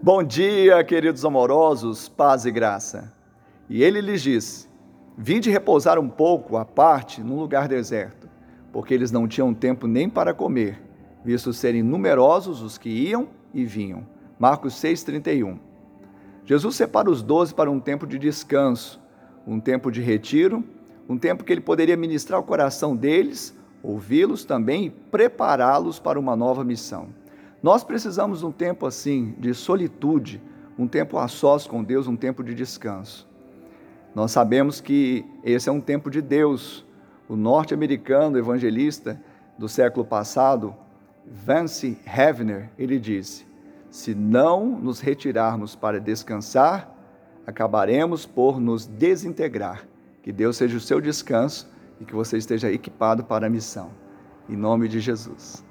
Bom dia, queridos amorosos, paz e graça. E ele lhes disse: Vinde repousar um pouco à parte num lugar deserto, porque eles não tinham tempo nem para comer, visto serem numerosos os que iam e vinham. Marcos 6,31. Jesus separa os doze para um tempo de descanso, um tempo de retiro, um tempo que ele poderia ministrar o coração deles, ouvi-los também e prepará-los para uma nova missão. Nós precisamos de um tempo assim, de solitude, um tempo a sós com Deus, um tempo de descanso. Nós sabemos que esse é um tempo de Deus. O norte-americano evangelista do século passado, Vance Havner, ele disse: Se não nos retirarmos para descansar, acabaremos por nos desintegrar. Que Deus seja o seu descanso e que você esteja equipado para a missão. Em nome de Jesus.